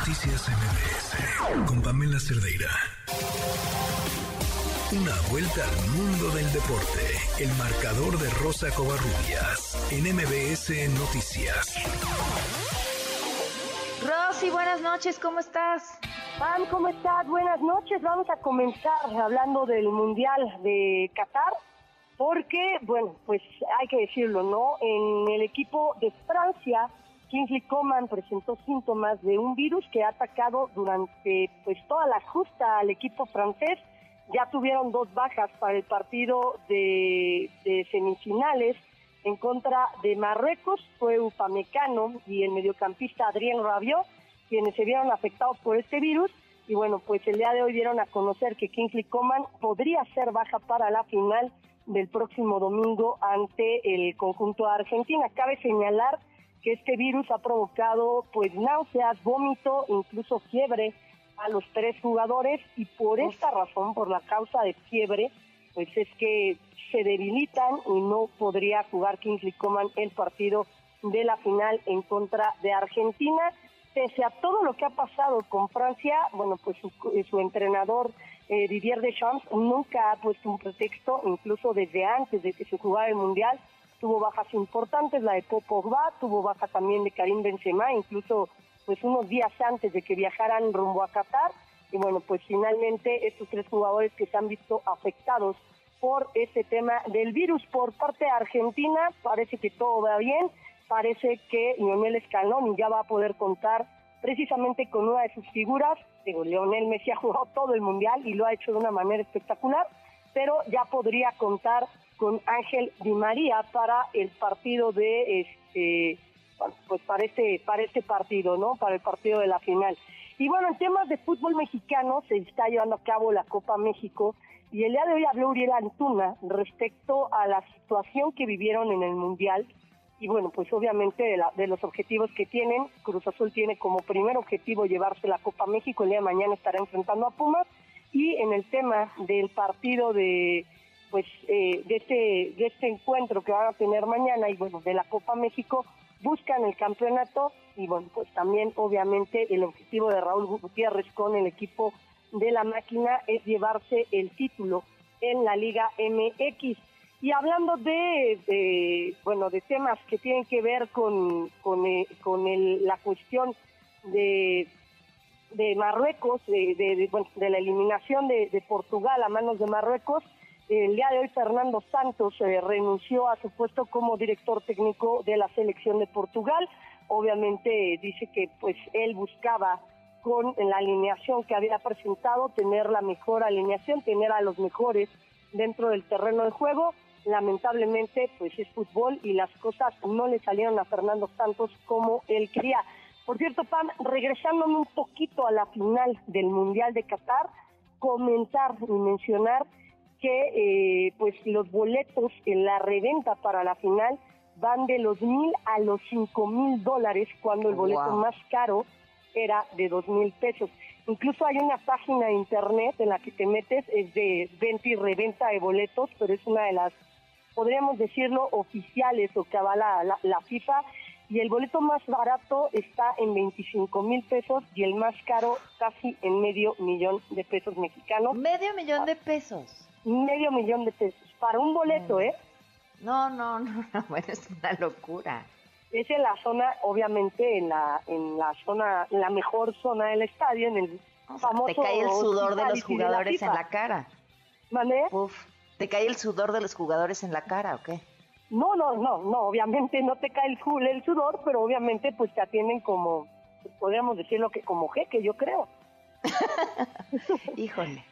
Noticias MBS con Pamela Cerdeira. Una vuelta al mundo del deporte. El marcador de Rosa Covarrubias en MBS Noticias. Rosy, buenas noches, ¿cómo estás? Pam, ¿cómo estás? Buenas noches. Vamos a comenzar hablando del Mundial de Qatar, porque, bueno, pues hay que decirlo, ¿no? En el equipo de Francia Kingsley Coman presentó síntomas de un virus que ha atacado durante pues toda la justa al equipo francés. Ya tuvieron dos bajas para el partido de, semifinales en contra de Marruecos, fue Upamecano y el mediocampista Adrien Rabiot, quienes se vieron afectados por este virus. Y bueno, pues el día de hoy dieron a conocer que Kingsley Coman podría ser baja para la final del próximo domingo ante el conjunto de Argentina. Cabe señalar que este virus ha provocado pues náuseas, vómito, incluso fiebre a los tres jugadores y por esta razón, por la causa de fiebre, pues es que se debilitan y no podría jugar Kingsley Coman el partido de la final en contra de Argentina. Pese a todo lo que ha pasado con Francia, bueno, pues su, entrenador eh, Didier Deschamps nunca ha puesto un pretexto, incluso desde antes de que se jugara el Mundial, tuvo bajas importantes, la de Pogba, tuvo baja también de Karim Benzema, incluso pues unos días antes de que viajaran rumbo a Qatar. Y bueno, pues finalmente estos tres jugadores que se han visto afectados por este tema del virus. Por parte de Argentina, parece que todo va bien, parece que Lionel Scaloni ya va a poder contar precisamente con una de sus figuras, digo, Lionel Messi ha jugado todo el mundial y lo ha hecho de una manera espectacular, pero ya podría contar con Ángel Di María para el partido de este pues para este para este partido, ¿no? Para el partido de la final. Y bueno, en temas de fútbol mexicano se está llevando a cabo la Copa México y el día de hoy habló Uriel Antuna respecto a la situación que vivieron en el Mundial y bueno, pues obviamente de, de, los objetivos que tienen, Cruz Azul tiene como primer objetivo llevarse la Copa México, el día de mañana estará enfrentando a Pumas y en el tema del partido de pues eh, de este de este encuentro que van a tener mañana y bueno de la Copa México buscan el campeonato y bueno pues también obviamente el objetivo de Raúl Gutiérrez con el equipo de la máquina es llevarse el título en la Liga MX y hablando de, bueno de temas que tienen que ver con con, eh, con el, la cuestión de de Marruecos, de, de, bueno, de la eliminación de, de Portugal a manos de Marruecos, el día de hoy Fernando Santos eh, renunció a su puesto como director técnico de la selección de Portugal. Obviamente dice que pues él buscaba con la alineación que había presentado tener la mejor alineación, tener a los mejores dentro del terreno de juego. Lamentablemente pues es fútbol y las cosas no le salieron a Fernando Santos como él quería. Por cierto, Pam, regresándome un poquito a la final del Mundial de Qatar, comentar y mencionar que eh, pues los boletos en la reventa para la final van de los mil a los cinco mil dólares cuando el boleto más caro era de dos mil pesos. Incluso hay una página de internet en la que te metes, es de venta y reventa de boletos, pero es una de las, podríamos decirlo, oficiales o que avala la, la FIFA. Y el boleto más barato está en 25 mil pesos y el más caro casi en medio millón de pesos mexicanos. Medio millón de pesos medio millón de pesos para un boleto. ¿eh? No, no, no, no, es una locura. Es en la zona, obviamente, en la, en la zona, en la mejor zona del estadio, en el famoso. Te cae el sudor de los jugadores en la cara. ¿Vale? Uf, ¿te cae el sudor de los jugadores en la cara o qué? No, no, no, no, obviamente no te cae el, el sudor, pero obviamente pues te atienden como, podríamos decirlo que como jeque, yo creo. Híjole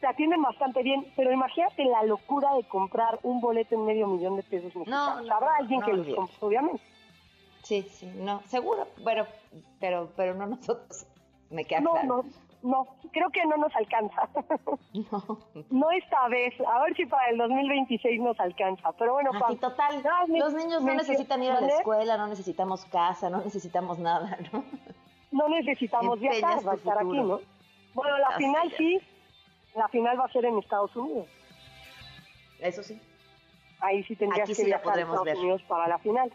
se atienden bastante bien, pero imagínate la locura de comprar un boleto en medio millón de pesos mexicanos. No, Habrá alguien que los compre, obviamente. Sí, sí, no, seguro, pero, pero, pero no nosotros, me queda no, claro. No, no, creo que no nos alcanza. No. no esta vez, a ver si para el 2026 nos alcanza, pero bueno. Así, total, los niños no necesitan ir a la escuela, no necesitamos casa, no necesitamos nada, ¿no? No necesitamos viajar, va a estar aquí, ¿no? Bueno, la final sí, la final va a ser en Estados Unidos. Eso sí. Ahí sí tendrías que viajar a Estados Unidos para la final.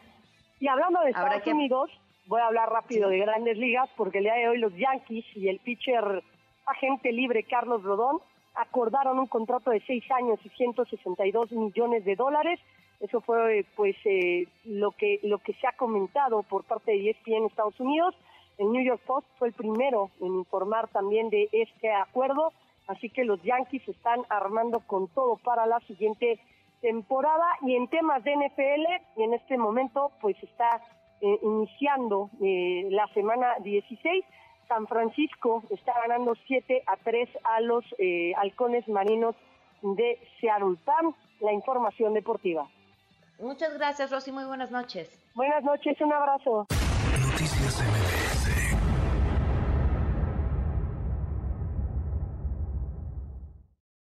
Y hablando de Estados Unidos, voy a hablar rápido de grandes ligas porque el día de hoy los Yankees y el pitcher agente libre Carlos Rodón acordaron un contrato de seis años y 162 millones de dólares. Eso fue pues eh, lo que lo que se ha comentado por parte de ESPN en Estados Unidos. El New York Post fue el primero en informar también de este acuerdo, así que los Yankees están armando con todo para la siguiente temporada y en temas de NFL y en este momento pues está eh, iniciando eh, la semana 16 San Francisco está ganando 7 a 3 a los eh, halcones marinos de Seattle. la información deportiva. Muchas gracias, Rosy. Muy buenas noches. Buenas noches, un abrazo. Noticias